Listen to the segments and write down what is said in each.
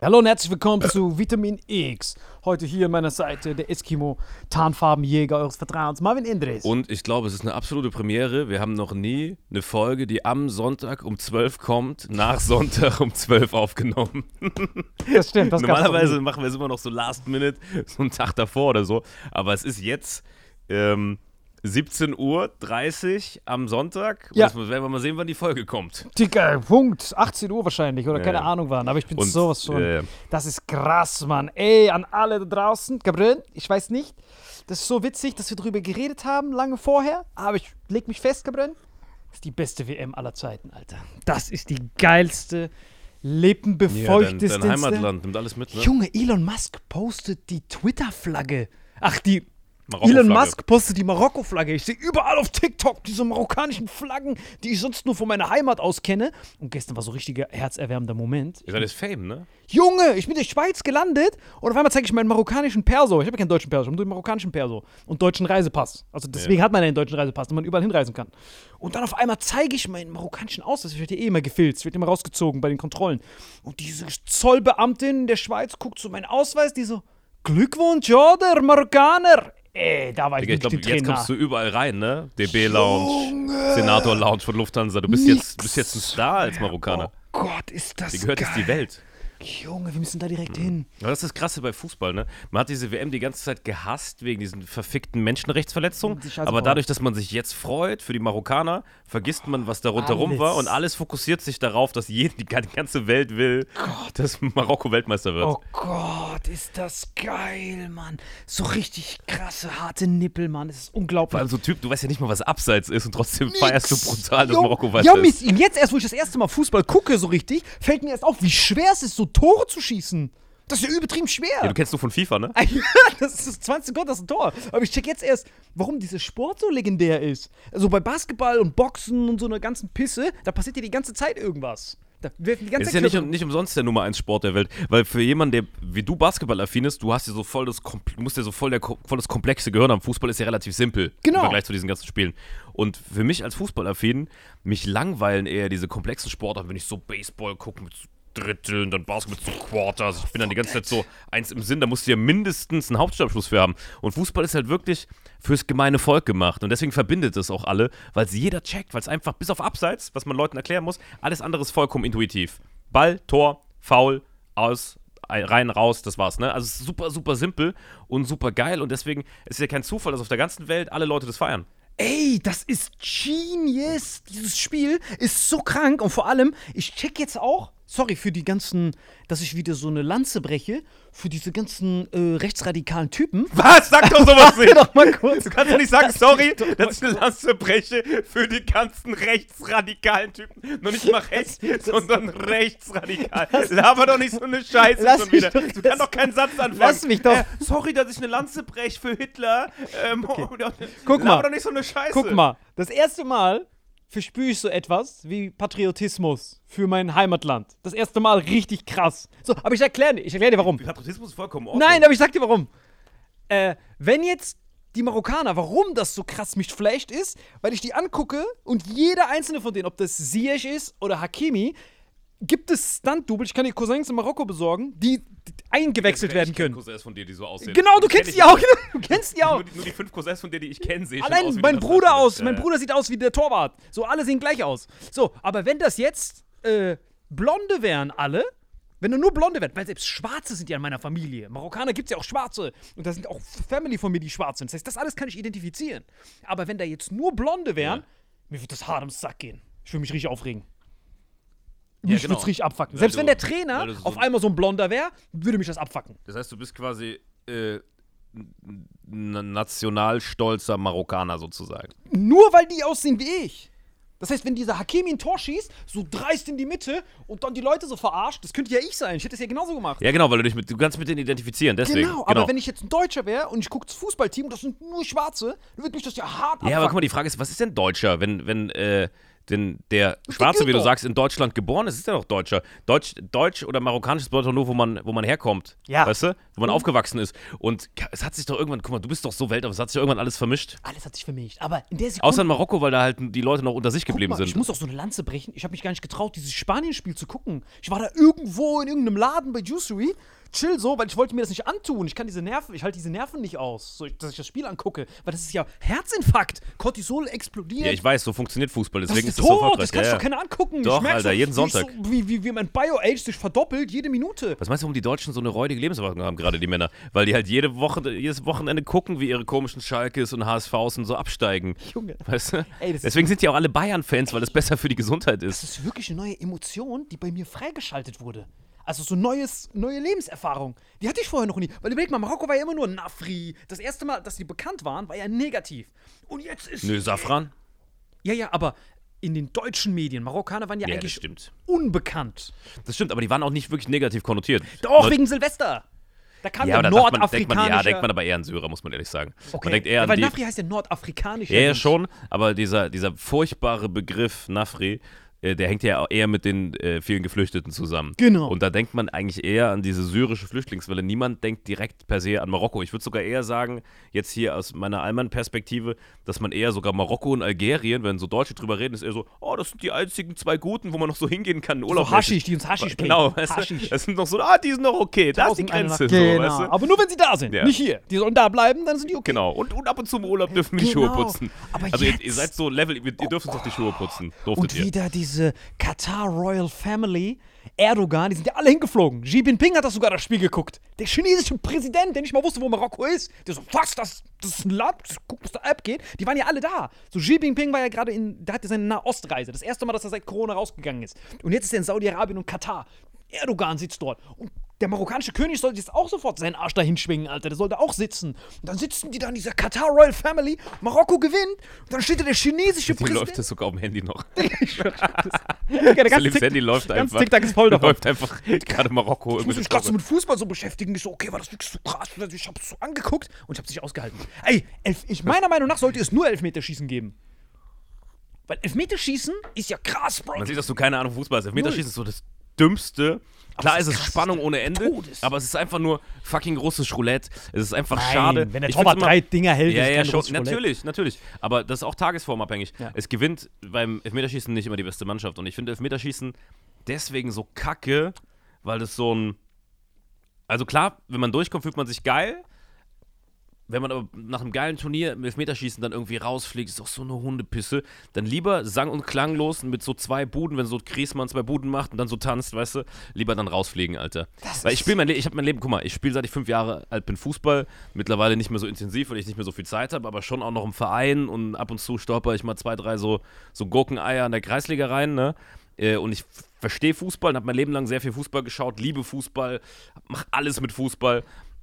Hallo und herzlich willkommen zu Vitamin X. Heute hier an meiner Seite der Eskimo Tarnfarbenjäger eures Vertrauens, Marvin Indres. Und ich glaube, es ist eine absolute Premiere. Wir haben noch nie eine Folge, die am Sonntag um 12 kommt, nach Sonntag um 12 aufgenommen. das stimmt, das Normalerweise machen wir es immer noch so last minute, so einen Tag davor oder so. Aber es ist jetzt ähm, 17 Uhr 30 am Sonntag. Ja. Jetzt werden wir mal sehen, wann die Folge kommt. Dicker, Punkt. 18 Uhr wahrscheinlich oder Ja, keine ja. Ahnung wann. Aber ich bin Und, sowas von. äh, Das ist krass, Mann. Ey, an alle da draußen. Gabriel, ich weiß nicht. Das ist so witzig, dass wir drüber geredet haben, lange vorher. Aber ich leg mich fest, Gabriel. Das ist die beste WM aller Zeiten, Alter. Das ist die geilste, Ja, dein, lippenbefeuchteste. dein Heimatland nimmt alles mit, ne? Junge, Elon Musk postet die Twitter-Flagge. Ach, die. Elon Musk postet die Marokko-Flagge. Ich sehe überall auf TikTok diese marokkanischen Flaggen, die ich sonst nur von meiner Heimat aus kenne. Und gestern war so ein richtiger herzerwärmender Moment. Ihr seid jetzt Fame, ne? Junge, ich bin in der Schweiz gelandet und auf einmal zeige ich meinen marokkanischen Perso. Ich habe ja keinen deutschen Perso, ich habe nur den marokkanischen Perso und deutschen Reisepass. Also deswegen hat man ja einen deutschen Reisepass, damit man überall hinreisen kann. Und dann auf einmal zeige ich meinen marokkanischen Ausweis. Ich werde ja eh immer gefilzt, wird immer rausgezogen bei den Kontrollen. Und diese Zollbeamtin der Schweiz guckt so meinen Ausweis, die so, Glückwunsch, ja, der Marokkaner. Ey, da war ich Digga, ich glaube, jetzt kommst du überall rein, ne? DB-Lounge, Senator-Lounge von Lufthansa. Du bist jetzt, bist jetzt ein Star als Marokkaner. Oh Gott, ist das Dir gehört jetzt geil. die Welt. Junge, wir müssen da direkt hin. Aber das ist das Krasse bei Fußball, ne? Man hat diese WM die ganze Zeit gehasst wegen diesen verfickten Menschenrechtsverletzungen. Aber dadurch, dass man sich jetzt freut für die Marokkaner, vergisst man, was da rundherum Alles. war und alles fokussiert sich darauf, dass jede, die ganze Welt will, dass Marokko Weltmeister wird. Oh Gott, ist das geil, Mann. So richtig krasse, harte Nippel, Mann. Es ist unglaublich. Vor allem so Typ, du weißt ja nicht mal, was Abseits ist und trotzdem feierst du brutal, dass Jo, Marokko Ja, weiter mir ist. ist jetzt erst, wo ich das erste Mal Fußball gucke, so richtig, fällt mir erst auf, wie schwer es ist, so Tore zu schießen. Das ist ja übertrieben schwer. Ja, du kennst du von FIFA, ne? das ist das 20 Sekunden, das ist ein Tor. Aber ich check jetzt erst, warum dieser Sport so legendär ist. Also bei Basketball und Boxen und so einer ganzen Pisse, da passiert ja die ganze Zeit irgendwas. Da werfen die ganze Es ist Zeit ja nicht, um- nicht umsonst der Nummer 1 Sport der Welt, weil für jemanden, der wie du Basketball-affin ist, du hast ja so voll das, musst ja so voll, der, voll das komplexe Gehirn haben. Fußball ist ja relativ simpel Genau. im Vergleich zu diesen ganzen Spielen. Und für mich als Fußballaffin, mich langweilen eher diese komplexen Sportarten, wenn ich so Baseball gucke mit Dritteln, dann Basketball so Quarters. Ich bin dann die ganze Zeit so eins im Sinn, da musst du ja mindestens einen Hauptschulabschluss für haben. Und Fußball ist halt wirklich fürs gemeine Volk gemacht. Und deswegen verbindet es auch alle, weil es jeder checkt, weil es einfach bis auf Abseits, was man Leuten erklären muss, alles andere ist vollkommen intuitiv. Ball, Tor, Foul, aus, ein- rein, raus, das war's. Ne? Also es ist super, super simpel und super geil. Und deswegen ist es ja kein Zufall, dass auf der ganzen Welt alle Leute das feiern. Ey, das ist genius. Dieses Spiel ist so krank und vor allem, ich check jetzt auch, sorry für die ganzen, dass ich wieder so eine Lanze breche, für diese ganzen äh, rechtsradikalen Typen. Was? Sag doch sowas Warte doch mal kurz. Du kannst doch nicht sagen, sorry, dass ich eine Lanze breche für die ganzen rechtsradikalen Typen. Nur nicht mal rechts, sondern rechtsradikal. Laber doch nicht so eine Scheiße Lass schon wieder. doch- du kannst doch keinen Satz anfangen. Lass mich doch. Äh, sorry, dass ich eine Lanze breche für Hitler. Ähm, Guck Laber mal. doch nicht so eine Scheiße. Guck mal, das erste Mal verspüre ich so etwas wie Patriotismus für mein Heimatland. Das erste Mal richtig krass. So, aber ich erkläre dir, ich erkläre dir warum. Patriotismus ist vollkommen Ordnung. Nein, aber ich sag dir warum. Äh, wenn jetzt die Marokkaner, warum das so krass mich flasht ist, weil ich die angucke und jeder einzelne von denen, ob das Ziyech ist oder Hakimi, gibt es Stunt-Double, ich kann die Cousins in Marokko besorgen, die, eingewechselt werden Ich können. Cousins von dir, die so aussehen. Genau, du kennst ich die auch, du kennst die auch. Nur die, nur die fünf Cousins von dir, die ich kenne, sehe schon aus Allein wie mein Bruder aus, mein. Bruder sieht aus wie der Torwart. So, alle sehen gleich aus. So, aber wenn das jetzt äh, Blonde wären alle, wenn du nur Blonde wären, weil selbst Schwarze sind ja in meiner Familie. Marokkaner gibt es ja auch Schwarze. Und da sind auch Family von mir, die schwarz sind. Das heißt, das alles kann ich identifizieren. Aber wenn da jetzt nur Blonde wären, Ja. mir wird das hart am Sack gehen. Ich würde mich richtig aufregen. Ja, Mich genau. würde richtig abfacken. Weil Selbst du- wenn der Trainer so- auf einmal so ein Blonder wäre, würde mich das abfacken. Das heißt, du bist quasi äh, n- nationalstolzer Marokkaner sozusagen. Nur weil die aussehen wie ich. Das heißt, wenn dieser Hakimi ein Tor schießt, so dreist in die Mitte und dann die Leute so verarscht, das könnte ja ich sein. Ich hätte das ja genauso gemacht. Ja, genau, weil du dich mit, du kannst mit denen identifizieren, deswegen. genau, aber wenn ich jetzt ein Deutscher wäre und ich gucke das Fußballteam und das sind nur Schwarze, dann würde mich das ja hart abfacken. Ja, aber guck mal, die Frage ist, was ist denn Deutscher, wenn, wenn, äh, denn der Schwarze, wie du sagst, in Deutschland geboren ist, ist er doch Deutscher. Deutsch, Deutsch oder Marokkanisches bedeutet doch nur, wo man, wo man herkommt. Ja. Weißt du? Wo Mhm. man aufgewachsen ist. Und es hat sich doch irgendwann, guck mal, du bist doch so weltoffen, es hat sich doch irgendwann alles vermischt. Alles hat sich vermischt. Aber in der Sekunde. Außer in Marokko, weil da halt die Leute noch unter sich geblieben mal, sind. Ich muss auch so eine Lanze brechen. Ich habe mich gar nicht getraut, dieses Spanien-Spiel zu gucken. Ich war da irgendwo in irgendeinem Laden bei Juicery. Chill so, weil ich wollte mir das nicht antun. Ich kann diese Nerven, ich halte diese Nerven nicht aus, so, dass ich das Spiel angucke. Weil das ist ja Herzinfarkt. Cortisol explodiert. Ja, ich weiß, so funktioniert Fußball, das deswegen ist ist das so das kannst ja, du doch ja. keiner angucken. Doch, ich Alter, jeden ich Sonntag. So, wie, wie, wie mein Bio-Age sich verdoppelt, jede Minute. Was meinst du, warum die Deutschen so eine räudige Lebenserwartung haben, gerade die Männer? Weil die halt jede Woche, jedes Wochenende gucken, wie ihre komischen Schalkes und HSVs und so absteigen. Junge. Weißt du? Ey, das Deswegen sind die auch alle Bayern-Fans, weil das besser für die Gesundheit Das ist. ist wirklich eine neue Emotion, die bei mir freigeschaltet wurde. Also so neues, neue Lebenserfahrung. Die hatte ich vorher noch nie. Weil überleg mal, Marokko war ja immer nur Nafri. Das erste Mal, dass die bekannt waren, war ja negativ. Und jetzt ist. Nö, Safran? Ja, ja, aber in den deutschen Medien, Marokkaner waren ja, Ja, das eigentlich stimmt. unbekannt. Das stimmt, aber die waren auch nicht wirklich negativ konnotiert. Doch, Leute- wegen Silvester. Da kam ja, man, nordafrikanische. ja, denkt man aber eher an Syrer, muss man ehrlich sagen. okay. Man denkt eher ja, weil. Nafri heißt ja nordafrikanischer. Ja, ja, schon, aber dieser, dieser furchtbare Begriff Nafri, der hängt ja eher mit den äh, vielen Geflüchteten zusammen. Genau. Und da denkt man eigentlich eher an diese syrische Flüchtlingswelle. Niemand denkt direkt per se an Marokko. Ich würde sogar eher sagen, jetzt hier aus meiner Allmann-Perspektive, dass man eher sogar Marokko und Algerien, wenn so Deutsche drüber reden, ist eher so, oh, das sind die einzigen zwei Guten, wo man noch so hingehen kann. Urlaub So Haschisch, die uns Haschisch bringen. Genau, weißt du? Das sind noch so, ah, die sind noch okay, da ist die Grenze. So, Genau. weißt du? Aber nur wenn sie da sind, Ja. nicht hier. Die sollen da bleiben, dann sind die okay. Genau, und, und ab und zu im Urlaub dürfen wir die Genau. Schuhe putzen. Aber also ihr, jetzt- ihr seid so Level, ihr, ihr dürft uns doch die Schuhe putzen. Durftet Und ihr. wieder diese Katar Royal Family, Erdogan, die sind ja alle hingeflogen. Xi Jinping hat das sogar das Spiel geguckt. Der chinesische Präsident, der nicht mal wusste, wo Marokko ist. Der so, was, das, das ist ein Land, guck, was da abgeht. Die waren ja alle da. So, Xi Jinping war ja gerade in, der hatte seine Nahostreise. Das erste Mal, dass er seit Corona rausgegangen ist. Und jetzt ist er in Saudi-Arabien und Katar. Erdogan sitzt dort. Und der marokkanische König sollte jetzt auch sofort seinen Arsch dahin schwingen, Alter. Der sollte auch sitzen. Und dann sitzen die da in dieser Katar Royal Family. Marokko gewinnt. Und dann steht da der chinesische Die Präsident. läuft das sogar auf dem Handy noch. Ja, der ganze Tick- Handy läuft ganz einfach. TikTok ist voll davon. Läuft einfach gerade Marokko. Ich muss mich gerade so mit Fußball so beschäftigen. Ich so, okay, war das wirklich so krass? Ich habe es so angeguckt und ich habe es nicht ausgehalten. Ey, elf, ich, meiner Meinung nach sollte es nur Elfmeterschießen geben. Weil Elfmeterschießen ist ja krass, Bro. Man sieht, dass du keine Ahnung von Fußball hast. Elfmeterschießen ist so das Dümmste. Klar es ist ist es Spannung ohne Ende, Todes. aber es ist einfach nur fucking großes Roulette. Es ist einfach Nein, schade. wenn der Torwart immer- drei Dinger hält, ja, ist ja, schon, natürlich, natürlich. Aber das ist auch tagesformabhängig. Ja. Es gewinnt beim Elfmeterschießen nicht immer die beste Mannschaft. Und ich finde Elfmeterschießen deswegen so kacke, weil das so ein. Also klar, wenn man durchkommt, fühlt man sich geil. Wenn man aber nach einem geilen Turnier im Elfmeterschießen dann irgendwie rausfliegt, ist doch so eine Hundepisse. Dann lieber sang- und klanglos mit so zwei Buden, wenn so Griesmann zwei Buden macht und dann so tanzt, weißt du, lieber dann rausfliegen, Alter. weil ich spiele mein Leben, ich habe mein Leben, guck mal, ich spiele seit ich fünf Jahre alt bin Fußball, mittlerweile nicht mehr so intensiv, weil ich nicht mehr so viel Zeit habe, aber schon auch noch im Verein und ab und zu stolper ich mal zwei, drei so, so Gurkeneier an der Kreisliga rein, ne? Äh, Und ich verstehe Fußball und habe mein Leben lang sehr viel Fußball geschaut, liebe Fußball, mach alles mit Fußball.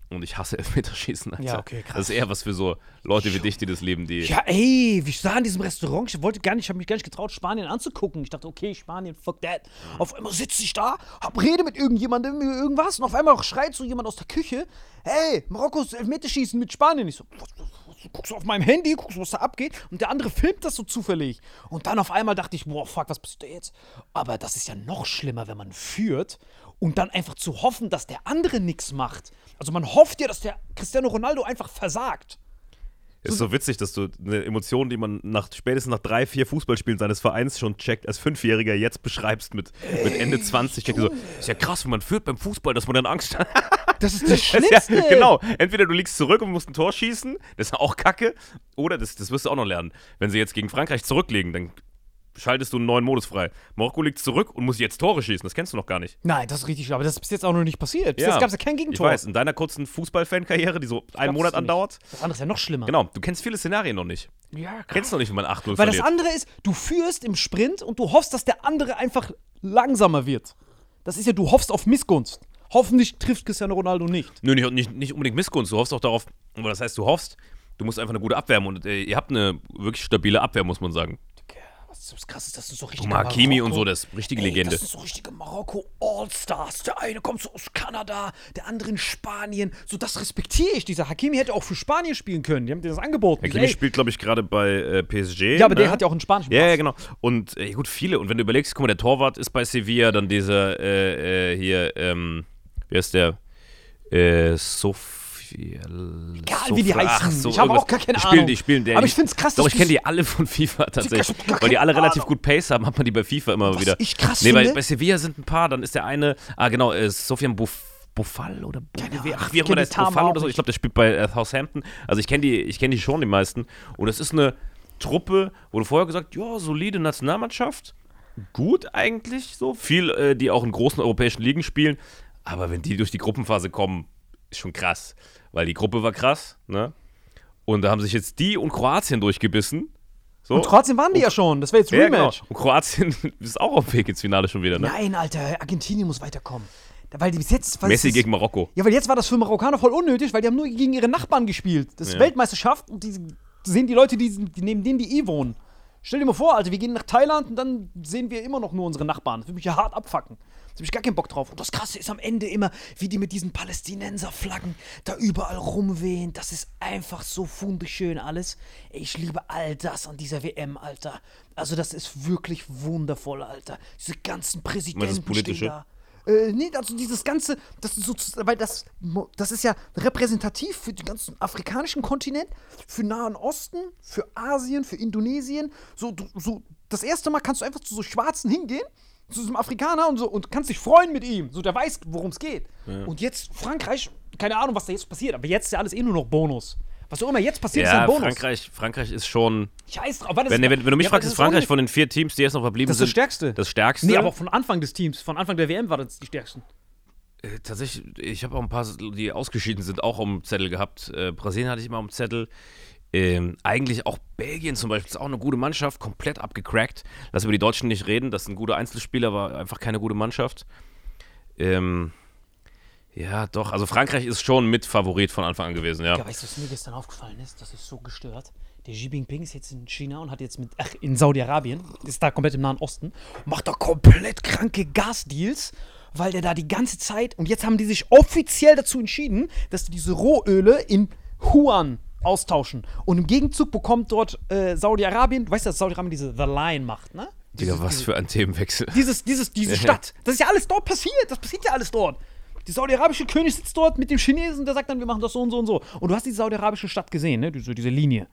Und ich hasse Elfmeterschießen, Alter. Ja, okay, krass. Das ist eher was für so Leute wie dich, die das leben, die. Ja, ey, ich sah in diesem Restaurant, ich wollte gar nicht, ich habe mich gar nicht getraut, Spanien anzugucken. Ich dachte, okay, Spanien, fuck that. Auf einmal sitze ich da, hab Rede mit irgendjemandem über irgendwas und auf einmal schreit so jemand aus der Küche, hey, Marokkos Elfmeterschießen mit Spanien. Ich so, was, guckst du auf meinem Handy, guckst, was da abgeht und der andere filmt das so zufällig. Und dann auf einmal dachte ich, boah, fuck, was passiert da jetzt? Aber das ist ja noch schlimmer, wenn man führt und dann einfach zu hoffen, dass der andere nichts macht. Also man hofft ja, dass der Cristiano Ronaldo einfach versagt. Ist so witzig, dass du eine Emotion, die man nach, spätestens nach drei, vier Fußballspielen seines Vereins schon checkt, als Fünfjähriger jetzt beschreibst mit, mit Ende 20. Checkt so, ist ja krass, wenn man führt beim Fußball, dass man dann Angst hat. Das ist das Schlimmste. ja, genau. Entweder du liegst zurück und musst ein Tor schießen, das ist auch kacke, oder, das, das wirst du auch noch lernen, wenn sie jetzt gegen Frankreich zurücklegen, dann schaltest du einen neuen Modus frei. Marokko liegt zurück und muss jetzt Tore schießen, das kennst du noch gar nicht. Nein, das ist richtig, aber das ist bis jetzt auch noch nicht passiert. Bis jetzt gab es ja kein Gegentor. Ich weiß, in deiner kurzen Fußballfan-Karriere, die so einen Glaubst Monat du andauert. Das andere ist ja noch schlimmer. Genau, du kennst viele Szenarien noch nicht. Ja, krass. Kennst noch nicht, wie man 8-0 Weil das verliert. andere ist, du führst im Sprint und du hoffst, dass der andere einfach langsamer wird. Das ist ja, du hoffst auf Missgunst. Hoffentlich trifft Cristiano Ronaldo nicht. Nö, nicht, nicht, nicht unbedingt Missgunst. Du hoffst auch darauf, aber das heißt, du hoffst, du musst einfach eine gute Abwehr und äh, ihr habt eine wirklich stabile Abwehr, muss man sagen. Was was krass ist, das sind so richtige Guck mal, Hakimi Marokko- und so, das ist richtige Ey, Legende. Das sind so richtige Marokko All-Stars. Der eine kommt so aus Kanada, der andere in Spanien. So, das respektiere ich. Dieser Hakimi hätte auch für Spanien spielen können. Die haben dir das angeboten. Hakimi Ey, spielt, glaube ich, gerade bei äh, PSG. ja, aber ne? der hat ja auch einen spanischen Ja, Pass. ja, genau. Und äh, gut, viele. Und wenn du überlegst, guck mal, der Torwart ist bei Sevilla, dann dieser äh, äh, hier, ähm, wer ist der? Äh, Sophia. Egal, wie die heißen. Ich habe auch gar keine die spielen, Ahnung. Die spielen, Aber ich find's krass, Doch, ich kenne die- alle von FIFA tatsächlich. Weil die alle relativ Ahnung. gut Pace haben, hat man die bei FIFA immer Was wieder. ich krass nee, weil finde- bei Sevilla sind ein paar, dann ist der eine, ah genau, äh, Sofian Buff, Buffal oder Ahnung, ach, ich wie auch kenn immer der ist, auch oder so. Ich glaube, der spielt bei äh, Southampton. Also ich kenne die, ich kenne die schon, die meisten. Und es ist eine Truppe, du vorher gesagt, ja, solide Nationalmannschaft, gut eigentlich so. Viel, äh, die auch in großen europäischen Ligen spielen. Aber wenn die durch die Gruppenphase kommen, ist schon krass. Weil die Gruppe war krass, ne? Und da haben sich jetzt die und Kroatien durchgebissen. So. Und Kroatien waren die ja schon. Das wäre jetzt ja, genau. Rematch. Und Kroatien ist auch auf dem Weg ins Finale schon wieder, ne? Nein, Alter, Argentinien muss weiterkommen. Weil die bis jetzt. Messi gegen Marokko. Ja, weil jetzt war das für Marokkaner voll unnötig, weil die haben nur gegen ihre Nachbarn gespielt. Das ist Ja. Weltmeisterschaft und die sehen die Leute, die, die neben denen die eh wohnen. Stell dir mal vor, Alter, wir gehen nach Thailand und dann sehen wir immer noch nur unsere Nachbarn. Das würde mich ja hart abfacken. Da habe ich gar keinen Bock drauf. Und das Krasse ist am Ende immer, wie die mit diesen Palästinenserflaggen da überall rumwehen. Das ist einfach so wunderschön alles. Ich liebe all das an dieser WM, Alter. Also das ist wirklich wundervoll, Alter. Diese ganzen Präsidenten Politische? stehen da. Äh, nee, also dieses ganze, das ist so, weil das, das ist ja repräsentativ für den ganzen afrikanischen Kontinent, für Nahen Osten, für Asien, für Indonesien. So, so, das erste Mal kannst du einfach zu so Schwarzen hingehen, zu einem Afrikaner und so und kannst dich freuen mit ihm. So, der weiß, worum es geht. Und jetzt Frankreich, keine Ahnung, was da jetzt passiert, aber jetzt ist ja alles eh nur noch Bonus. Was auch immer jetzt passiert, ist Ja, ein Bonus. Frankreich, Frankreich ist schon. Scheiß drauf. Ist- Wenn, wenn, wenn du mich Ja, fragst, ist Frankreich von den vier Teams, die jetzt noch verblieben Das ist sind. das Stärkste. Das Stärkste. Nee, aber von Anfang des Teams, von Anfang der WM war das die stärksten. Äh, Tatsächlich, ich habe auch ein paar, die ausgeschieden sind, auch am Zettel gehabt. Äh, Brasilien hatte ich immer am Zettel. Ähm, eigentlich auch Belgien zum Beispiel ist auch eine gute Mannschaft, komplett abgecrackt. Lass über die Deutschen nicht reden, das sind gute Einzelspieler, war einfach keine gute Mannschaft. Ähm, ja, doch, also Frankreich ist schon mit Favorit von Anfang an gewesen, ja. Ja, weißt du, was mir gestern aufgefallen ist? Das ist so gestört. Der Xi Jinping ist jetzt in China und hat jetzt mit, ach, in Saudi-Arabien, ist da komplett im Nahen Osten, macht da komplett kranke Gasdeals, weil der da die ganze Zeit, und jetzt haben die sich offiziell dazu entschieden, dass die diese Rohöle in Huan austauschen. Und im Gegenzug bekommt dort äh, Saudi-Arabien, du weißt ja, dass Saudi-Arabien diese The Line macht, ne? Digga, was für ein Themenwechsel. dieses, dieses, diese Stadt. Das ist ja alles dort passiert. Das passiert ja alles dort. Die saudi-arabische König sitzt dort mit dem Chinesen, der sagt dann, wir machen das so und so und so. Und du hast die saudi-arabische Stadt gesehen, ne? Diese, diese Linie.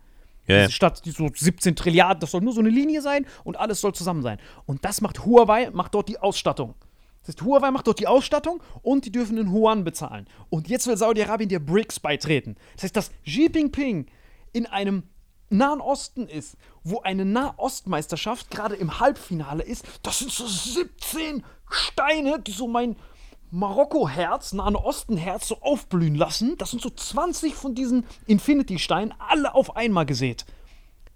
Ja. Diese Stadt, die so 17 Trilliarden, das soll nur so eine Linie sein und alles soll zusammen sein. Und das macht Huawei, macht dort die Ausstattung. Das heißt, Huawei macht dort die Ausstattung und die dürfen in Yuan bezahlen. Und jetzt will Saudi-Arabien der BRICS beitreten. Das heißt, dass Xi Jinping in einem Nahen Osten ist, wo eine Nahostmeisterschaft gerade im Halbfinale ist, das sind so 17 Steine, die so mein Marokko-Herz, Nahen Osten-Herz so aufblühen lassen. Das sind so 20 von diesen Infinity-Steinen, alle auf einmal gesät.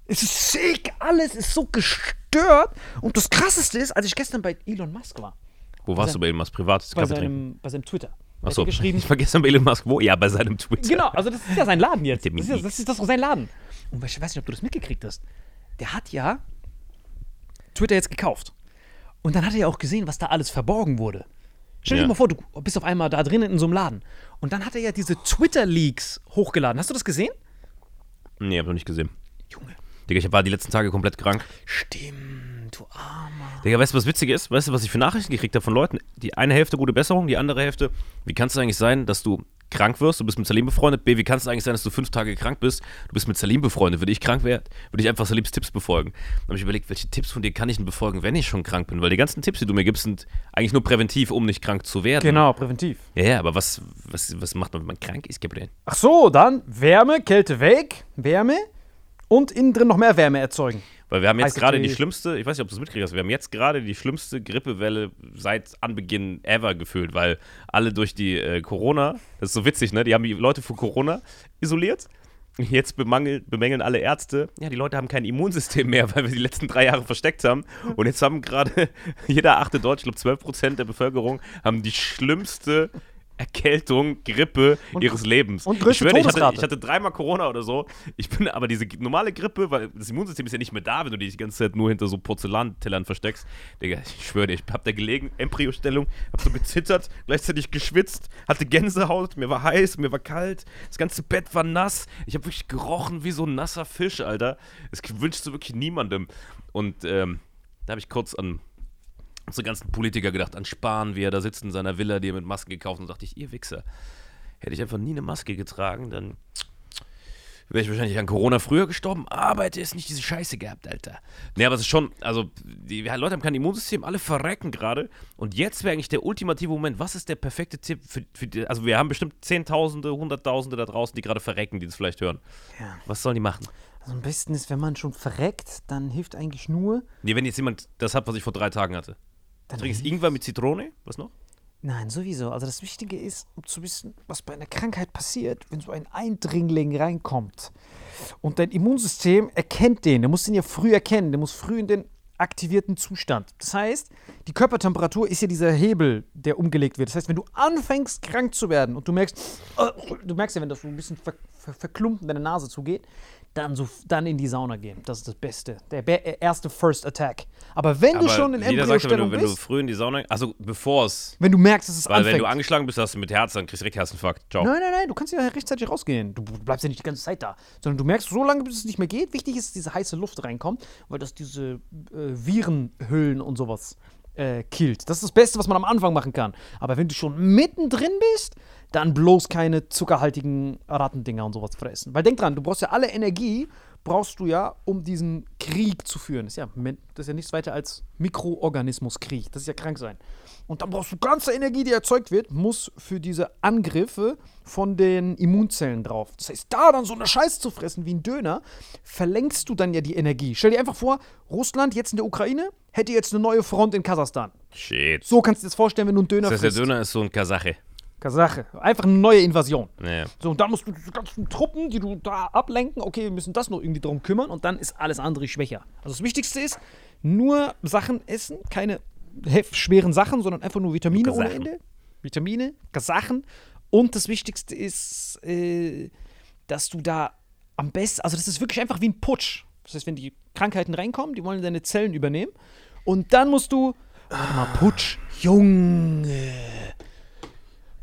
Es ist sick, alles ist so gestört. Und das Krasseste ist, als ich gestern bei Elon Musk war, Wo warst du bei Elon Musk? Privat? bei Kaffee trinken? seinem, bei seinem Twitter, Achso, geschrieben, ich vergesse bei Elon Musk, wo? Ja, bei seinem Twitter. Genau, also das ist ja sein Laden jetzt. Das ist, das ist ist sein Laden. Und ich weiß nicht, ob du das mitgekriegt hast. Der hat ja Twitter jetzt gekauft. Und dann hat er ja auch gesehen, was da alles verborgen wurde. Stell dir Ja. mal vor, du bist auf einmal da drinnen in so einem Laden. Und dann hat er ja diese Twitter-Leaks hochgeladen. Hast du das gesehen? Nee, hab noch nicht gesehen. Junge. Digga, ich war die letzten Tage komplett krank. Stimmt, du Armer. Digga, weißt du, was witzig ist? Weißt du, was ich für Nachrichten gekriegt habe von Leuten? Die eine Hälfte gute Besserung, die andere Hälfte, wie kann es eigentlich sein, dass du krank wirst, du bist mit Salim befreundet? B, wie kann es eigentlich sein, dass du fünf Tage krank bist, du bist mit Salim befreundet? Würde ich krank werden, würde ich einfach Salims Tipps befolgen. Dann habe ich überlegt, welche Tipps von dir kann ich denn befolgen, wenn ich schon krank bin? Weil die ganzen Tipps, die du mir gibst, sind eigentlich nur präventiv, um nicht krank zu werden. Genau, präventiv. Ja, ja, aber was, was, was macht man, wenn man krank ist, Gabriel? Ach so, dann Wärme, Kälte weg, Wärme und innen drin noch mehr Wärme erzeugen. Weil wir haben jetzt gerade die schlimmste, ich weiß nicht, ob du es mitkriegst, wir haben jetzt gerade die schlimmste Grippewelle seit Anbeginn ever gefühlt, weil alle durch die äh, Corona, das ist so witzig, ne? Die haben die Leute vor Corona isoliert. Jetzt bemängeln alle Ärzte, ja, die Leute haben kein Immunsystem mehr, weil wir die letzten drei Jahre versteckt haben. Und jetzt haben gerade jeder achte Deutsche, ich glaube 12 Prozent der Bevölkerung, haben die schlimmste Erkältung, Grippe ihres Lebens. und ich schwöre, ich hatte, ich hatte dreimal Corona oder so. Ich bin aber diese normale Grippe, weil das Immunsystem ist ja nicht mehr da, wenn du dich die ganze Zeit nur hinter so Porzellantellern versteckst. Digga, ich schwöre dir, ich hab da gelegen, Embryostellung, hab so gezittert, gleichzeitig geschwitzt, hatte Gänsehaut, mir war heiß, mir war kalt, das ganze Bett war nass. Ich habe wirklich gerochen wie so ein nasser Fisch, Alter. Das wünschst du wirklich niemandem. Und ähm, da habe ich kurz an unsere ganzen Politiker gedacht, an Spahn, wie er da sitzt in seiner Villa, die er mit Masken gekauft hat, und dachte ich, ihr Wichser, hätte ich einfach nie eine Maske getragen, dann wäre ich wahrscheinlich an Corona früher gestorben, aber hätte es nicht diese Scheiße gehabt, Alter. Nee, aber es ist schon, also, die Leute haben kein Immunsystem, alle verrecken gerade. Und jetzt wäre eigentlich der ultimative Moment, was ist der perfekte Tipp für, für die, also wir haben bestimmt Zehntausende, Hunderttausende da draußen, die gerade verrecken, die das vielleicht hören. Ja. Was sollen die machen? Also am besten ist, wenn man schon verreckt, dann hilft eigentlich nur. Nee, wenn jetzt jemand das hat, was ich vor drei Tagen hatte. Dann Trinkst hilft- Ingwer mit Zitrone? Was noch? Nein, sowieso. Also das Wichtige ist, um zu wissen, was bei einer Krankheit passiert, wenn so ein Eindringling reinkommt. Und dein Immunsystem erkennt den. Der muss den ja früh erkennen. Der muss früh in den aktivierten Zustand. Das heißt, die Körpertemperatur ist ja dieser Hebel, der umgelegt wird. Das heißt, wenn du anfängst, krank zu werden und du merkst, äh, du merkst ja, wenn das so ein bisschen ver, ver, verklumpt in deine Nase zugeht, dann, so, dann in die Sauna gehen. Das ist das Beste. Der be erste First Attack. Aber wenn du schon in Embryostellung du, wenn du bist, früh in die Sauna, also bevor es, wenn du merkst, dass es weil anfängt. wenn du angeschlagen bist, hast du mit Herz, dann kriegst du direkt Herzinfarkt. Ciao. Nein, nein, nein, du kannst ja rechtzeitig rausgehen. Du bleibst ja nicht die ganze Zeit da. Sondern du merkst so lange, bis es nicht mehr geht. Wichtig ist, dass diese heiße Luft reinkommt, weil das diese äh, Virenhüllen und sowas äh, killt. Das ist das Beste, was man am Anfang machen kann. Aber wenn du schon mittendrin bist, dann bloß keine zuckerhaltigen Rattendinger und sowas fressen. Weil denk dran, du brauchst ja alle Energie, brauchst du ja, um diesen Krieg zu führen. Das ist ja, das ist ja nichts weiter als Mikroorganismuskrieg. Das ist ja krank sein. Und dann brauchst du ganze Energie, die erzeugt wird, muss für diese Angriffe von den Immunzellen drauf. Das heißt, da dann so eine Scheiße zu fressen wie ein Döner, verlängst du dann ja die Energie. Stell dir einfach vor, Russland jetzt in der Ukraine hätte jetzt eine neue Front in Kasachstan. Shit. So kannst du dir das vorstellen, wenn du einen Döner Das heißt, der frisst. Döner ist so ein Kasache. Kasache. Einfach eine neue Invasion. Naja. So, und dann musst du diese ganzen Truppen, die du da ablenken, okay, wir müssen das noch irgendwie drum kümmern und dann ist alles andere schwächer. Also das Wichtigste ist, nur Sachen essen, keine schweren Sachen, sondern einfach nur Vitamine ohne. Ende. Vitamine, Sachen. Und das Wichtigste ist, äh, dass du da am besten, also das ist wirklich einfach wie ein Putsch. Das heißt, wenn die Krankheiten reinkommen, die wollen deine Zellen übernehmen. Und dann musst du, warte mal, Putsch, Junge.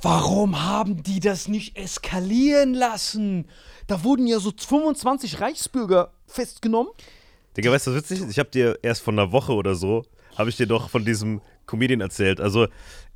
Warum haben die das nicht eskalieren lassen? Da wurden ja so 25 Reichsbürger festgenommen. Digga, weißt du, was witzig ist? Ich habe dir erst vor einer Woche oder so, habe ich dir doch von diesem Comedian erzählt. Also,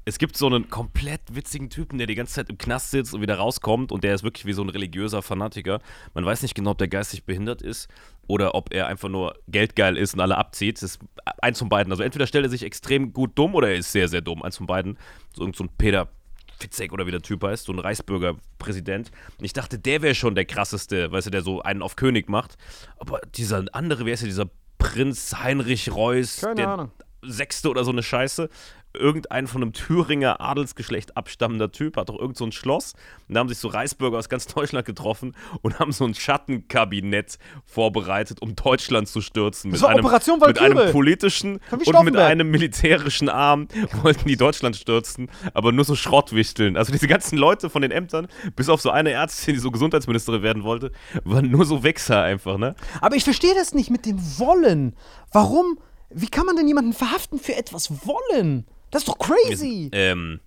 es gibt so einen komplett witzigen Typen, der die ganze Zeit im Knast sitzt und wieder rauskommt und der ist wirklich wie so ein religiöser Fanatiker. Man weiß nicht genau, ob der geistig behindert ist oder ob er einfach nur geldgeil ist und alle abzieht. Das ist eins von beiden. Also, entweder stellt er sich extrem gut dumm oder er ist sehr, sehr dumm. Eins von beiden. So, irgend so ein Peter Fitzek oder wie der Typ heißt, so ein Reichsbürgerpräsident. Ich dachte, der wäre schon der krasseste, weißt du, der so einen auf König macht. Aber dieser andere, wer ist ja dieser Prinz Heinrich Reuß, Keine der Ahnung. Sechste oder so eine Scheiße. Irgendein von einem Thüringer Adelsgeschlecht abstammender Typ hat doch irgend so ein Schloss. Und da haben sich so Reichsbürger aus ganz Deutschland getroffen und haben so ein Schattenkabinett vorbereitet, um Deutschland zu stürzen. Das mit war einem, Operation mit einem politischen und mit einem militärischen Arm wollten die Deutschland stürzen, aber nur so Schrottwichteln. Also diese ganzen Leute von den Ämtern, bis auf so eine Ärztin, die so Gesundheitsministerin werden wollte, waren nur so Wichser einfach, ne? Aber ich verstehe das nicht mit dem Wollen. Warum? Wie kann man denn jemanden verhaften für etwas wollen? Das ist doch crazy. Ähm,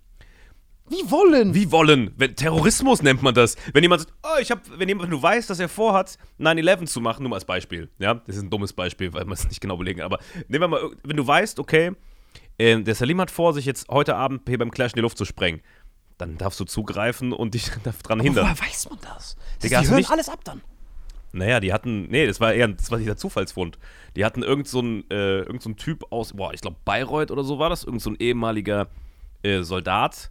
Wie wollen? wie wollen? Wenn, Terrorismus nennt man das. Wenn jemand sagt, oh, ich hab, wenn jemand, du weißt, dass er vorhat, 9-11 zu machen, nur mal als Beispiel. Ja, das ist ein dummes Beispiel, weil man es nicht genau belegen kann. Aber nehmen wir mal, wenn du weißt, okay, äh, der Salim hat vor, sich jetzt heute Abend hier beim Clash in die Luft zu sprengen, dann darfst du zugreifen und dich daran hindern. Woher weiß man das? das Digga, die hören nicht- alles ab dann. Naja, die hatten, nee, das war eher das war dieser Zufallsfund. Die hatten irgend so äh, irgend so Typ aus, boah, ich glaube Bayreuth oder so war das, irgend so ein ehemaliger äh, Soldat,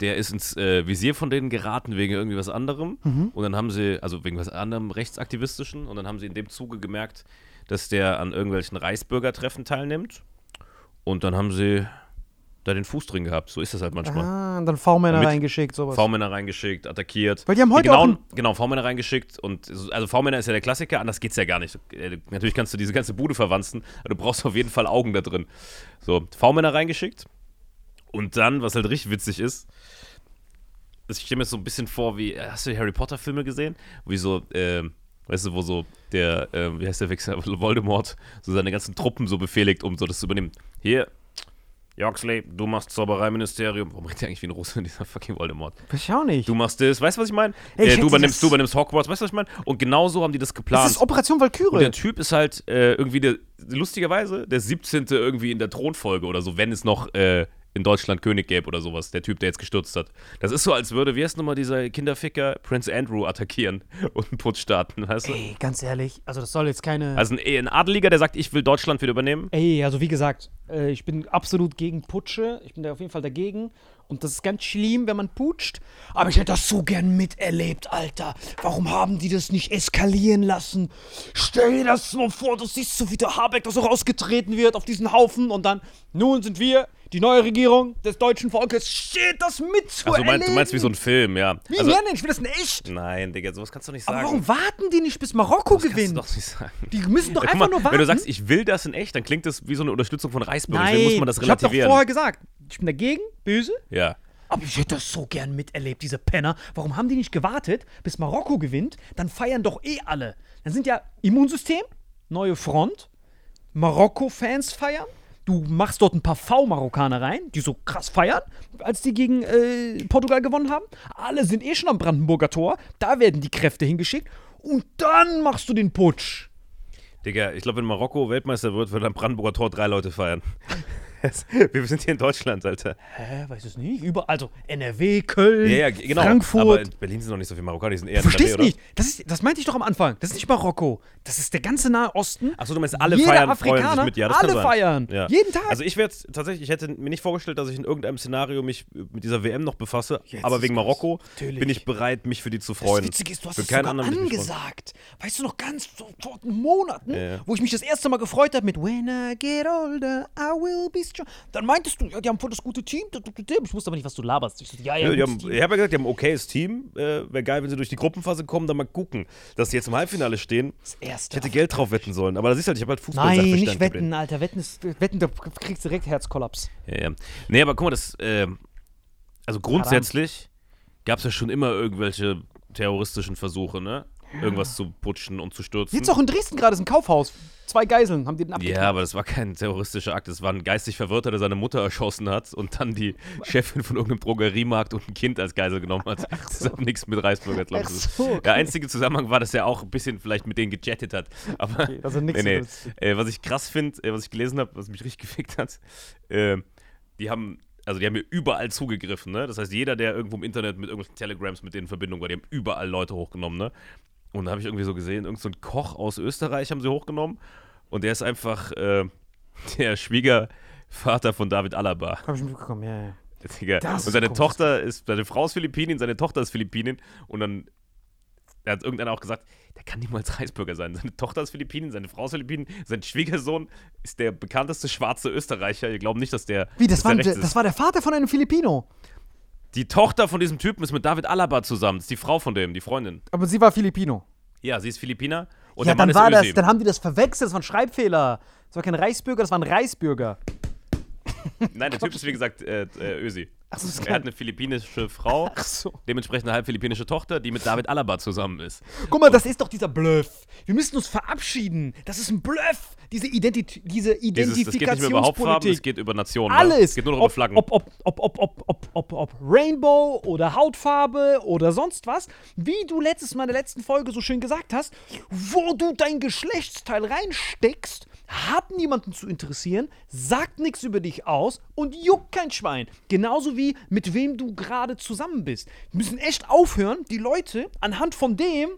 der ist ins äh, Visier von denen geraten wegen irgendwie was anderem. Und dann haben sie, also wegen was anderem rechtsaktivistischen, und dann haben sie in dem Zuge gemerkt, dass der an irgendwelchen Reichsbürgertreffen teilnimmt. Und dann haben sie da den Fuß drin gehabt. So ist das halt manchmal. Ah, dann V-Männer reingeschickt, sowas. V-Männer reingeschickt, attackiert. Weil die haben heute genauen, auch Genau, V-Männer reingeschickt. Und so- also V-Männer ist ja der Klassiker, anders geht's ja gar nicht. Äh, Natürlich kannst du diese ganze Bude verwanzen, aber du brauchst auf jeden Fall Augen da drin. So, V-Männer reingeschickt. Und dann, was halt richtig witzig ist, ich stelle mir so ein bisschen vor, wie, äh, hast du die Harry Potter-Filme gesehen? Wie so, ähm, weißt du, wo so der, ähm, wie heißt der Wichser, Voldemort, so seine ganzen Truppen so befehligt, um so das zu übernehmen. Hier, Yorksley, du machst Zaubereiministerium. Warum redet der eigentlich wie ein Russe, dieser fucking Voldemort? Weiß ich auch nicht. Du machst das, weißt du, was ich meine? Äh, du, übernimmst, das- du übernimmst Hogwarts, weißt du, was ich meine? Und genau so haben die das das geplant. ist Operation Und der Valkyrie. Typ ist halt äh, irgendwie der, lustigerweise, der 17. irgendwie in der Thronfolge oder so, wenn es noch äh, in Deutschland König gäbe oder sowas, der Typ, der jetzt gestürzt hat. Das ist so, als würde, wie heißt nochmal dieser Kinderficker, Prince Andrew attackieren und einen Putsch starten, weißt du? Ey, ganz ehrlich, also das soll jetzt keine. Also ein, ein Adeliger, der sagt, ich will Deutschland wieder übernehmen. Ey, also wie gesagt, äh, ich bin absolut gegen Putsche. Ich bin da auf jeden Fall dagegen. Und das ist ganz schlimm, wenn man putscht. Aber ich hätte das so gern miterlebt, Alter. Warum haben die das nicht eskalieren lassen? Stell dir das mal vor, du siehst so, wie der Habeck da so rausgetreten wird auf diesen Haufen und dann, nun sind wir die neue Regierung des deutschen Volkes. Steht das mit zu Also du meinst, du meinst wie so ein Film, ja. Wie also, ja denn? Ich will das in echt. Nein, Digga, sowas kannst du nicht Aber sagen. warum warten die nicht, bis Marokko das kannst du gewinnt? doch nicht sagen. Die müssen doch Ja, einfach mal, nur warten. wenn du sagst, ich will das in echt, dann klingt das wie so eine Unterstützung von Reisbürger. Nein, muss man das ich hab doch relativieren. vorher gesagt, ich bin dagegen, böse. ja. Aber ich hätte das so gern miterlebt, diese Penner. Warum haben die nicht gewartet, bis Marokko gewinnt? Dann feiern doch eh alle. Dann sind ja Immunsystem, neue Front, Marokko-Fans feiern. Du machst dort ein paar V-Marokkaner rein, die so krass feiern, als die gegen äh, Portugal gewonnen haben. Alle sind eh schon am Brandenburger Tor. Da werden die Kräfte hingeschickt. Und dann machst du den Putsch. Digga, ich glaube, wenn Marokko Weltmeister wird, wird am Brandenburger Tor drei Leute feiern. Wir sind hier in Deutschland, Alter. Hä, weiß es nicht? Überall, also NRW, Köln, Ja, ja, genau. Frankfurt. Aber in Berlin sind noch nicht so viele Marokkaner, die sind eher in Verstehst NRW, nicht? Das, ist, das meinte ich doch am Anfang. Das ist nicht Marokko. Das ist der ganze Nahe Osten. Achso, du meinst, alle Jeder feiern, freuen sich Afrikaner, mit. Ja, das alle kann sein. feiern. Ja. Jeden Tag. Also ich wäre tatsächlich, ich hätte mir nicht vorgestellt, dass ich in irgendeinem Szenario mich mit dieser WM noch befasse, Jetzt aber wegen das- Marokko Natürlich. bin ich bereit, mich für die zu Das freuen. Witzige ist, du hast Für es keinen sogar anderen angesagt. Weißt du noch ganz vor, Monaten, ja. wo ich mich das erste Mal gefreut habe mit When I get older, I will be strong. Dann meintest du, ja, die haben voll das gute Team. Ich wusste aber nicht, was du laberst. Ich so, ja, ja, Ja, haben, ich habe ja gesagt, die haben ein okayes Team. Äh, Wäre geil, wenn sie durch die Gruppenphase kommen, dann mal gucken, dass sie jetzt im Halbfinale stehen. Das erste. Ich hätte Geld drauf wetten sollen, aber da siehst du halt, ich habe halt Fußball Nein, nicht wetten, Alter. Wetten, ist, wetten, da kriegst du direkt Herzkollaps. Ja, ja. Nee, aber guck mal, das, äh, also grundsätzlich gab es ja schon immer irgendwelche terroristischen Versuche, ne? Irgendwas zu putschen und zu stürzen. Jetzt auch in Dresden gerade ist ein Kaufhaus. Zwei Geiseln haben die den abgeknallt. Ja, aber das war kein terroristischer Akt. Das war ein geistig Verwirrter, der seine Mutter erschossen hat und dann die Chefin von irgendeinem Drogeriemarkt und ein Kind als Geisel genommen hat. Das hat nichts mit Reisbürger, glaube ich. so, okay. Der einzige Zusammenhang war, dass er auch ein bisschen vielleicht mit denen gejettet hat. Aber Okay, also nichts nee, nee. Äh, was ich krass finde, äh, was ich gelesen habe, was mich richtig gefickt hat, äh, die haben. Also die haben mir überall zugegriffen, ne? Das heißt, jeder, der irgendwo im Internet mit irgendwelchen Telegrams mit denen in Verbindung war, die haben überall Leute hochgenommen, ne? Und da habe ich irgendwie so gesehen, irgend so Koch aus Österreich haben sie hochgenommen. Und der ist einfach äh, der Schwiegervater von David Alaba. Hab ich mitbekommen, ja, ja. Digga. Das Und seine ist Tochter ist, seine Frau ist Philippinin, seine Tochter ist Philippinin. Und dann da hat irgendeiner auch gesagt, der kann niemals Reisbürger sein. Seine Tochter ist Philippinin, seine Frau ist Philippinin, sein Schwiegersohn ist der bekannteste schwarze Österreicher. Wir glauben nicht, dass der. Wie, das war, der das war der Vater von einem Filipino. Die Tochter von diesem Typen ist mit David Alaba zusammen. Das ist die Frau von dem, die Freundin. Aber sie war Filipino. Ja, sie ist Philippiner. Und ja, der Mann dann war ist das, dann haben die das verwechselt, das war ein Schreibfehler. Das war kein Reichsbürger, das war ein Reisbürger. Nein, der Typ ist wie gesagt äh, äh, Ösi. So, Er hat eine philippinische Frau, so. dementsprechend eine halb philippinische Tochter, die mit David Alaba zusammen ist. Guck mal, das ist doch dieser Bluff. Wir müssen uns verabschieden. Das ist ein Bluff. Diese, Identi diese Dieses, das geht nicht mehr über Hauptfarben, es Identifikationspolitik. geht über Nationen. Ne? Alles. Es geht nur noch über ob, Flaggen. Ob, ob, ob, ob, ob, ob, ob, ob Rainbow oder Hautfarbe oder sonst was. Wie du letztes Mal in der letzten Folge so schön gesagt hast, wo du dein Geschlechtsteil reinsteckst, hat niemanden zu interessieren, sagt nichts über dich aus und juckt kein Schwein. Genauso wie mit wem du gerade zusammen bist. Wir müssen echt aufhören, die Leute anhand von dem,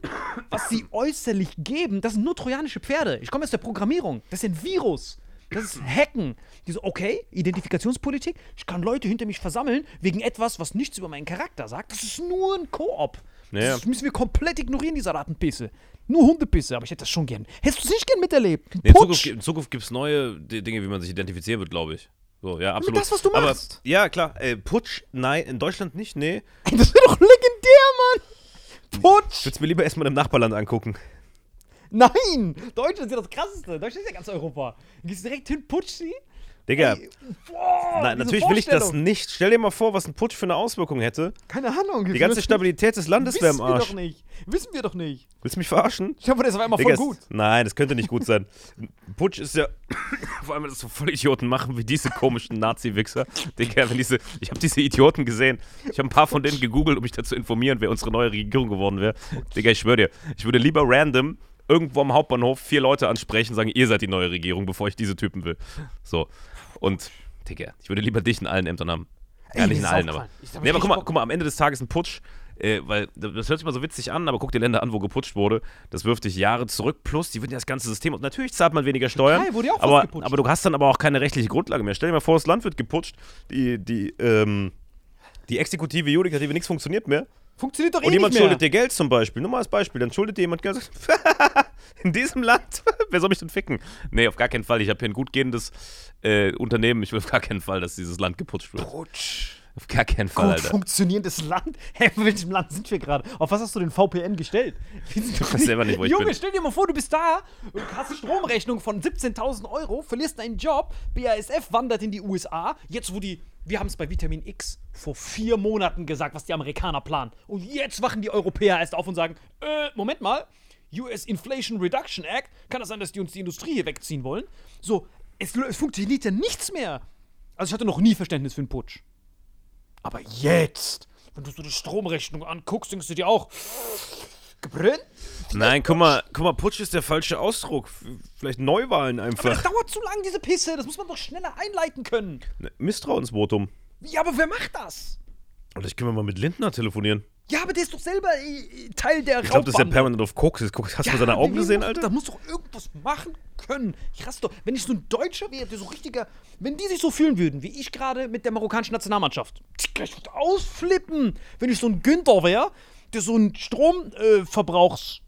was sie äußerlich geben, das sind nur trojanische Pferde. Ich komme aus der Programmierung. Das ist ein Virus. Das ist Hacken. Diese, okay, Identifikationspolitik, ich kann Leute hinter mich versammeln wegen etwas, was nichts über meinen Charakter sagt. Das ist nur ein Koop. Ja. Das müssen wir komplett ignorieren, diese Rattenpisse. Nur Hundepisse, aber ich hätte das schon gern. Hättest du es nicht gern miterlebt? Nee, in. Zukunft, in Zukunft gibt es neue Dinge, wie man sich identifizieren wird, glaube ich. So, ja, absolut. das, was du Aber, machst. ja, klar. Äh, Putsch, nein, in Deutschland nicht, nee. Ey, das wäre doch legendär, Mann. Putsch. Ich würde es mir lieber erstmal im Nachbarland angucken. Nein. Deutschland ist ja das Krasseste. Deutschland ist ja ganz Europa. Du gehst direkt hin, putsch sie. Digga, Ey, boah, nein, diese natürlich will ich das nicht. Stell dir mal vor, was ein Putsch für eine Auswirkung hätte. Keine Ahnung. Die ganze Stabilität des Landes wäre Wissen im wir Arsch. doch nicht. Wissen wir doch nicht. Willst du mich verarschen? Ich hoffe, das ist auf einmal Digga, voll gut. Nein, das könnte nicht gut sein. Ein Putsch ist ja, vor allem, wenn das so Vollidioten machen, wie diese komischen Nazi-Wichser. Digga, wenn diese, ich habe diese Idioten gesehen. Ich habe ein paar von denen gegoogelt, um mich dazu informieren, wer unsere neue Regierung geworden wäre. Digga, ich schwöre dir, ich würde lieber random irgendwo am Hauptbahnhof vier Leute ansprechen und sagen, ihr seid die neue Regierung, bevor ich diese Typen will. So. Und Digga, ich würde lieber dich in allen Ämtern haben. Ja, nicht in allen, aber. Nee, aber guck mal, guck mal, am Ende des Tages ein Putsch, äh, weil das hört sich mal so witzig an, aber guck dir Länder an, wo geputscht wurde. Das wirft dich Jahre zurück, plus die würden ja das ganze System. Und natürlich zahlt man weniger Steuern. Türkei wurde auch aber, geputscht. aber du hast dann aber auch keine rechtliche Grundlage mehr. Stell dir mal vor, das Land wird geputscht, die, die, ähm, die Exekutive, Judikative, nichts funktioniert mehr. Funktioniert doch eh Und jemand nicht mehr. schuldet dir Geld zum Beispiel. Nur mal als Beispiel. Dann schuldet dir jemand Geld. In diesem Land? Wer soll mich denn ficken? Nee, auf gar keinen Fall. Ich habe hier ein gut gehendes äh, Unternehmen. Ich will auf gar keinen Fall, dass dieses Land geputscht wird. Putsch. Auf gar keinen Fall, Gut Alter. funktionierendes Land? Hä, in welchem Land sind wir gerade? Auf was hast du den VPN gestellt? Doch weiß selber nicht, wo ich Junge, bin. stell dir mal vor, du bist da und hast Stromrechnung von 17.000 Euro, verlierst deinen Job, BASF wandert in die USA, jetzt wo die, wir haben es bei Vitamin X vor vier Monaten gesagt, was die Amerikaner planen. Und jetzt wachen die Europäer erst auf und sagen, äh, Moment mal, US Inflation Reduction Act, kann das sein, dass die uns die Industrie hier wegziehen wollen? So, es, es funktioniert ja nichts mehr. Also ich hatte noch nie Verständnis für einen Putsch. Aber jetzt, wenn du so die Stromrechnung anguckst, denkst du dir auch, gebrannt? Nein, guck mal, guck mal, Putsch ist der falsche Ausdruck. Vielleicht Neuwahlen Aber das einfach. dauert zu lang, diese Pisse. Das muss man doch schneller einleiten können. Ne, Misstrauensvotum. Ja, aber wer macht das? Vielleicht können wir mal mit Lindner telefonieren. Ja, aber der ist doch selber äh, Teil der Ich glaube, das ist ja permanent auf Koks. Hast du Ja, seine Augen gesehen, Alter? Da muss doch irgendwas machen können. Ich raste doch. Wenn ich so ein Deutscher wäre, der so richtiger. Wenn die sich so fühlen würden, wie ich gerade mit der marokkanischen Nationalmannschaft. Ich würde ausflippen. Wenn ich so ein Günther wäre, der so ein Stromverbrauchsgeschäft äh,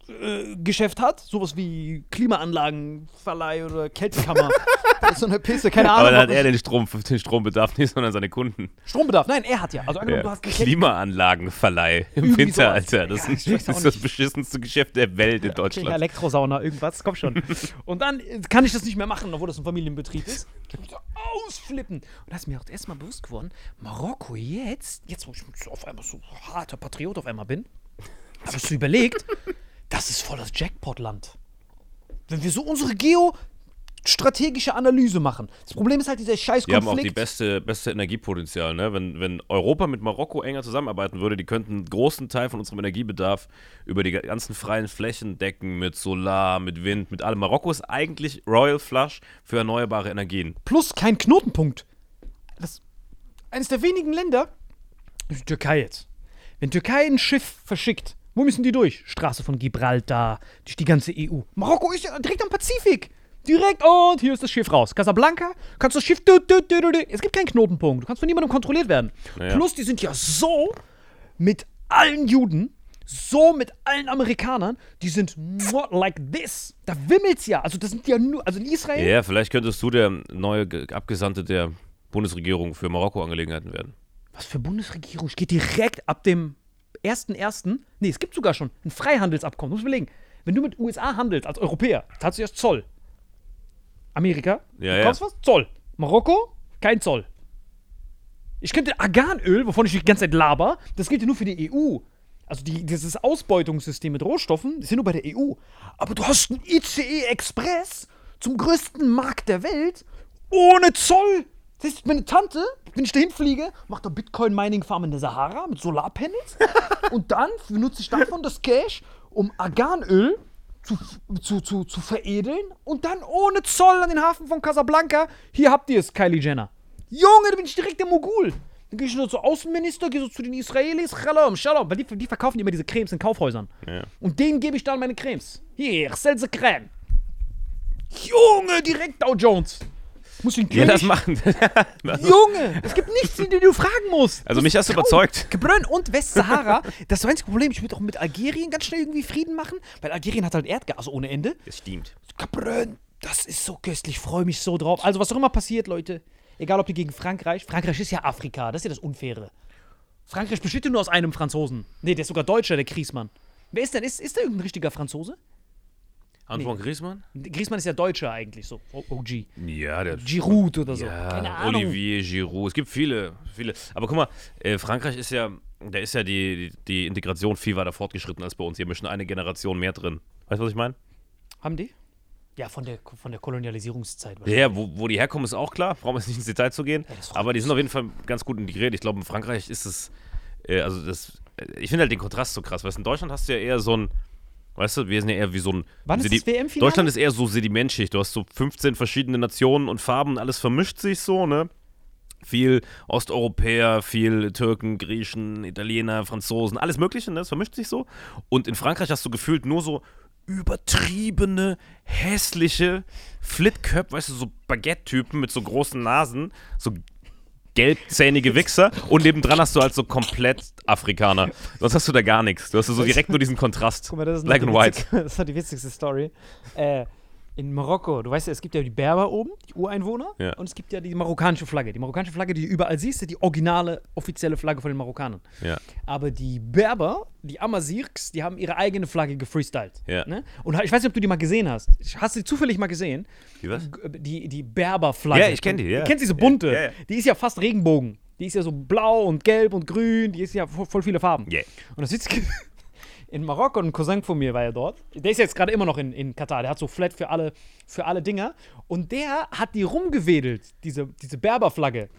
Geschäft hat. Sowas wie Klimaanlagenverleih oder Kältekammer. Das ist so eine Pisse, keine Ahnung. Aber dann hat er den, Strom, den Strombedarf nicht, sondern seine Kunden. Strombedarf. Nein, er hat ja. Also angenommen, Ja. du hast Klimaanlagenverleih im Winter, sowas. Alter. Das, Ja, ist, das ist das beschissenste Geschäft der Welt in Okay, Deutschland. Elektrosauna, irgendwas, komm schon. Und dann äh, kann ich das nicht mehr machen, obwohl das ein Familienbetrieb ist. Ausflippen. Und da ist mir auch erstmal bewusst geworden, Marokko jetzt, jetzt wo ich so auf einmal so harter Patriot auf einmal bin, habe ich so überlegt, das ist voll das Jackpot-Land. Wenn wir so unsere geostrategische Analyse machen. Das Problem ist halt dieser scheiß Die haben auch die Konflikt. beste, beste Energiepotenzial. Ne? Wenn, wenn Europa mit Marokko enger zusammenarbeiten würde, die könnten einen großen Teil von unserem Energiebedarf über die ganzen freien Flächen decken, mit Solar, mit Wind, mit allem. Marokko ist eigentlich Royal Flush für erneuerbare Energien. plus kein Knotenpunkt. Das eines der wenigen Länder, die Türkei jetzt. Wenn Türkei ein Schiff verschickt, wo müssen die durch? Straße von Gibraltar, durch die ganze EU. Marokko ist ja direkt am Pazifik. Direkt, und hier ist das Schiff raus. Casablanca, kannst das Schiff. Du, du, du. Es gibt keinen Knotenpunkt. Du kannst von niemandem kontrolliert werden. Ja. Plus, die sind ja so mit allen Juden, so mit allen Amerikanern, die sind more like this. Da wimmelt's ja. Also, das sind ja nur. Also in Israel. Ja, vielleicht könntest du der neue Ge- Abgesandte der Bundesregierung für Marokko-Angelegenheiten werden. Was für Bundesregierung? Ich gehe direkt ab dem 1.1. Nee, es gibt sogar schon ein Freihandelsabkommen. Muss überlegen. Wenn du mit USA handelst als Europäer, zahlst du erst Zoll. Amerika, Ja, du ja. kaufst was? Zoll. Marokko, kein Zoll. Ich könnte Arganöl, wovon ich die ganze Zeit laber, das gilt ja nur für die EU. Also die, dieses Ausbeutungssystem mit Rohstoffen, das ist ja nur bei der EU. Aber du hast einen ICE Express zum größten Markt der Welt ohne Zoll. Das heißt, meine Tante, wenn ich dahin fliege, macht da Bitcoin-Mining-Farm in der Sahara mit Solarpanels. und dann benutze ich davon das Cash, um Arganöl zu, zu, zu, zu veredeln und dann ohne Zoll an den Hafen von Casablanca. Hier habt ihr es, Kylie Jenner. Junge, da bin ich direkt der Mogul. Dann gehe ich nur zur Außenminister, gehe so zu den Israelis, Shalom, Shalom, weil die, die verkaufen immer diese Cremes in Kaufhäusern. Ja. Und denen gebe ich dann meine Cremes. Hier, Selze Creme. Junge, direkt Dow Jones. Muss ich den Ja, König- das machen. Junge, es gibt nichts, den du fragen musst. Also mich hast du überzeugt. Gebrönn und Westsahara. Das ist das einzige Problem. Ich würde auch mit Algerien ganz schnell irgendwie Frieden machen, weil Algerien hat halt Erdgas ohne Ende. Das stimmt. Gebrönn, das ist so köstlich. Ich freue mich so drauf. Also, was auch immer passiert, Leute. Egal, ob die gegen Frankreich. Frankreich ist ja Afrika. Das ist ja das Unfaire. Frankreich besteht ja nur aus einem Franzosen. Nee, der ist sogar Deutscher, der Griesmann. Wer ist denn? Ist, ist der irgendein richtiger Franzose? Antoine Griezmann? Griesmann ist ja Deutscher eigentlich, so. OG. Ja, der Giroud oder so. Keine Ja, Ahnung. Olivier Giroud. Es gibt viele, viele. Aber guck mal, äh, Frankreich ist ja, da ist ja die, die, Integration viel weiter fortgeschritten als bei uns. Hier mischen eine Generation mehr drin. Weißt du, was ich meine? Haben die? Ja, von der, von der Kolonialisierungszeit. Ja, ja, wo, wo die herkommen, ist auch klar. Brauchen wir jetzt nicht ins Detail zu gehen. freut aber die sind auf jeden Fall ganz gut integriert. Ich glaube, in Frankreich ist es, äh, also das, äh, ich finde halt den Kontrast so krass. Weißt du, in Deutschland hast du ja eher so ein, weißt du, wir sind ja eher wie so ein. Wann ist das WM-Finale? Deutschland ist eher so Sedimentschicht. Du hast so 15 verschiedene Nationen und Farben, alles vermischt sich so, ne? Viel Osteuropäer, viel Türken, Griechen, Italiener, Franzosen, alles Mögliche, ne? das vermischt sich so. Und in Frankreich hast du gefühlt nur so übertriebene, hässliche Flitköpfe, weißt du, so Baguette-Typen mit so großen Nasen, so gelbzähnige Wichser und nebendran hast du halt so komplett Afrikaner. Sonst hast du da gar nichts. Du hast so direkt nur diesen Kontrast. Guck mal, das ist Black and white. Das ist die witzigste Story. Äh, in Marokko, du weißt ja, es gibt ja die Berber oben, die Ureinwohner, Ja. und es gibt ja die marokkanische Flagge. Die marokkanische Flagge, die du überall siehst, ist die originale, offizielle Flagge von den Marokkanern. Ja. Aber die Berber, die Amazirks, die haben ihre eigene Flagge gefreestylt. Ja. Ne? Und ich weiß nicht, ob du die mal gesehen hast. Hast du die zufällig mal gesehen? Wie was? Die, die Berber-Flagge. Ja, ich kenn die, ja. Du kennst diese bunte. Die ist ja fast Regenbogen. Die ist ja so blau und gelb und grün. Die ist ja voll, voll viele Farben. Yeah. Und das Witzige, in Marokko, ein Cousin von mir war ja dort. Der ist jetzt gerade immer noch in, in Katar. Der hat so Flat für alle, für alle Dinger. Und der hat die rumgewedelt, diese, diese Berberflagge.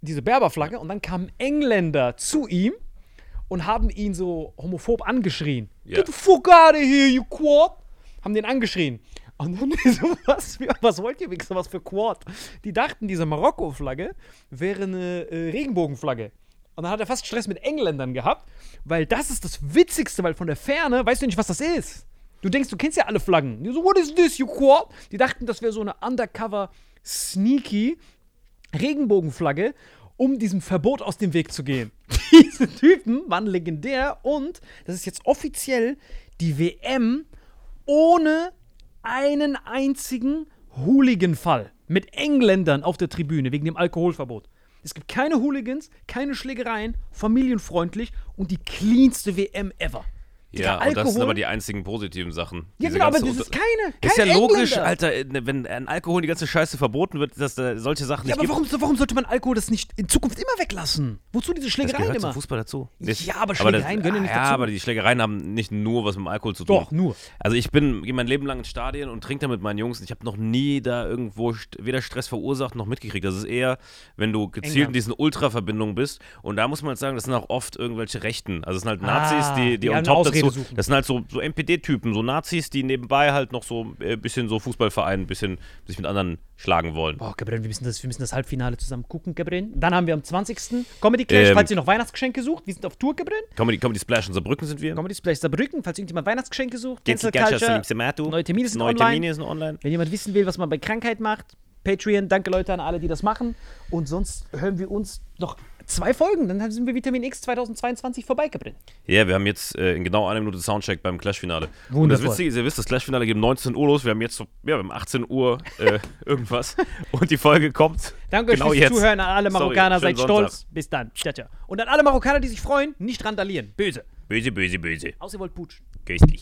Diese Berberflagge. Und dann kamen Engländer zu ihm und haben ihn so homophob angeschrien. Ja. Get the fuck out of here, you quad! Haben den angeschrien. Und dann so, was, was wollt ihr, Wichser, was für Quad? Die dachten, diese Marokko-Flagge wäre eine äh, Regenbogenflagge. Und dann hat er fast Stress mit Engländern gehabt, weil das ist das Witzigste, weil von der Ferne weißt du nicht, was das ist. Du denkst, du kennst ja alle Flaggen. Die so, what is this, you quad? Die dachten, das wäre so eine undercover, sneaky Regenbogenflagge, um diesem Verbot aus dem Weg zu gehen. Diese Typen waren legendär und das ist jetzt offiziell die WM ohne einen einzigen Hooligan-Fall mit Engländern auf der Tribüne wegen dem Alkoholverbot. Es gibt keine Hooligans, keine Schlägereien, familienfreundlich und die cleanste WM ever. Ja, Digga, und das sind aber die einzigen positiven Sachen. Ja, genau, aber das ist keine. Kein Ist ja logisch, Engländer. Alter, äh, wenn an Alkohol die ganze Scheiße verboten wird, dass da solche Sachen Ja, nicht aber gibt. warum, warum sollte man Alkohol das nicht in Zukunft immer weglassen? Wozu diese Das Schlägereien gehört immer? zum Fußball dazu. Ja, aber das- Schlägereien ja nicht ja, dazu. aber die Schlägereien haben nicht nur was mit dem Alkohol zu tun. Doch, nur. Also ich bin gehe mein Leben lang ins Stadion und trinke da mit meinen Jungs und ich habe noch nie da irgendwo weder Stress verursacht noch mitgekriegt. Das ist eher, wenn du gezielt in England. diesen Ultra-Verbindungen bist und da muss man halt sagen, das sind auch oft irgendwelche Rechten. Also es sind halt Nazis, Ah, die, die, die on top Ausrede dazu, suchen. das sind halt so, so NPD-Typen, so Nazis, die nebenbei halt noch so ein äh, bisschen so Fußballverein, ein bisschen sich mit anderen schlagen wollen. Boah, Gabriel, wir müssen, das, wir müssen das Halbfinale zusammen gucken, Gabriel. Dann haben wir am 20. Comedy Clash, Ähm. falls ihr noch Weihnachtsgeschenke sucht. Wir sind auf Tour, Gabriel. Comedy, Comedy Splash in Saarbrücken sind wir. Comedy Splash Saarbrücken, falls irgendjemand Weihnachtsgeschenke sucht. Cancel Culture. Neue Termine sind Neue online. Termine sind online. Wenn jemand wissen will, was man bei Krankheit macht, Patreon, danke Leute an alle, die das machen. Und sonst hören wir uns noch zwei Folgen, dann sind wir Vitamin X 2022 vorbei, Gabriel. Ja, wir haben jetzt äh, in genau einer Minute Soundcheck beim Clash-Finale. Und das. Witzige ist, ihr wisst, das Clash-Finale geht um 19 Uhr los. Wir haben jetzt so, ja, haben 18 Uhr äh, irgendwas. Und die Folge kommt Danke genau euch fürs jetzt. Zuhören an alle Sorry, Marokkaner, schönen seid stolz. Sonntag. Bis dann. Ciao, ciao. Und an alle Marokkaner, die sich freuen, nicht randalieren. Böse. Böse, böse, böse. Außer ihr wollt putschen. Köstlich.